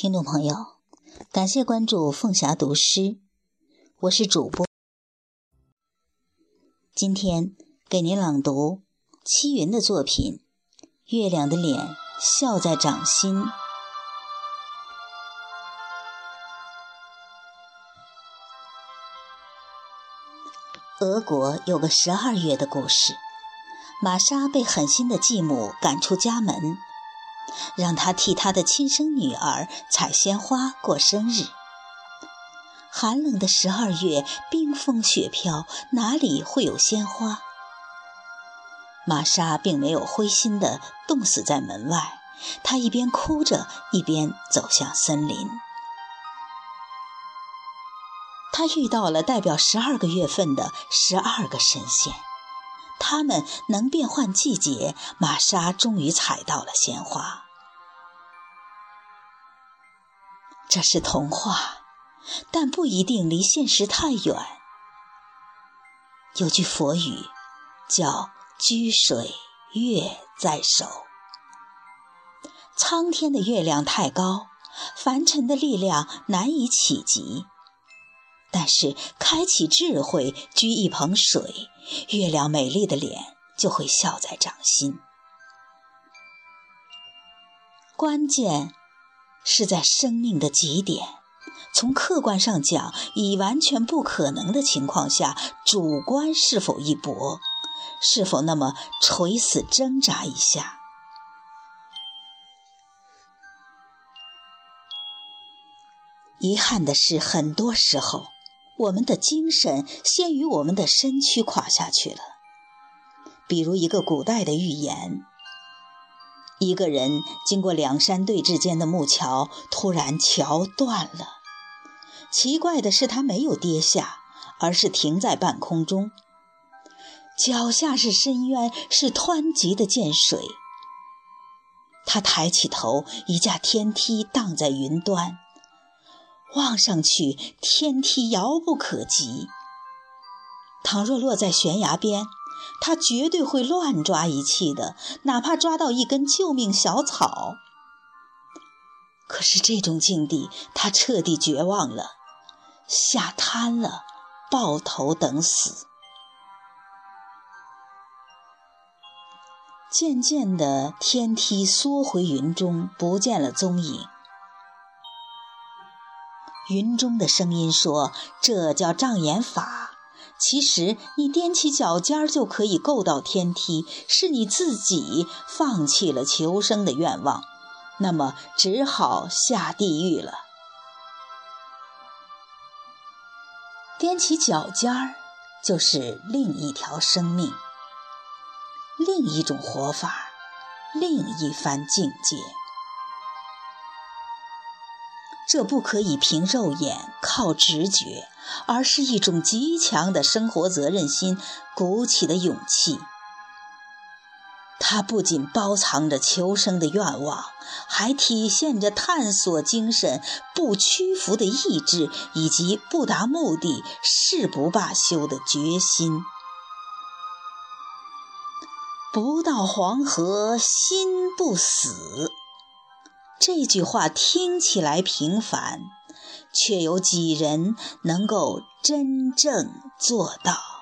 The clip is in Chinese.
听众朋友，感谢关注凤霞读诗，我是主播。今天给您朗读七云的作品《月亮的脸笑在掌心》。俄国有个十二月的故事，玛莎被狠心的继母赶出家门。让他替他的亲生女儿采鲜花过生日。寒冷的十二月，冰封雪飘，哪里会有鲜花？玛莎并没有灰心地冻死在门外，她一边哭着，一边走向森林。她遇到了代表十二个月份的十二个神仙，他们能变换季节。玛莎终于采到了鲜花。这是童话，但不一定离现实太远。有句佛语叫“居水月在手”，苍天的月亮太高，凡尘的力量难以企及。但是开启智慧，掬一捧水，月亮美丽的脸就会笑在掌心。关键。是在生命的极点，从客观上讲，已完全不可能的情况下，主观是否一搏，是否那么垂死挣扎一下？遗憾的是，很多时候，我们的精神先于我们的身躯垮下去了。比如一个古代的寓言。一个人经过两山对峙间的木桥，突然桥断了。奇怪的是，他没有跌下，而是停在半空中。脚下是深渊，是湍急的涧水。他抬起头，一架天梯荡在云端，望上去，天梯遥不可及。倘若落在悬崖边，他绝对会乱抓一气的，哪怕抓到一根救命小草。可是这种境地，他彻底绝望了，吓瘫了，抱头等死。渐渐的，天梯缩回云中，不见了踪影。云中的声音说：“这叫障眼法。”其实你踮起脚尖儿就可以够到天梯，是你自己放弃了求生的愿望，那么只好下地狱了。踮起脚尖儿就是另一条生命，另一种活法，另一番境界。这不可以凭肉眼靠直觉，而是一种极强的生活责任心鼓起的勇气。它不仅包藏着求生的愿望，还体现着探索精神、不屈服的意志以及不达目的誓不罢休的决心。不到黄河心不死。这句话听起来平凡，却有几人能够真正做到？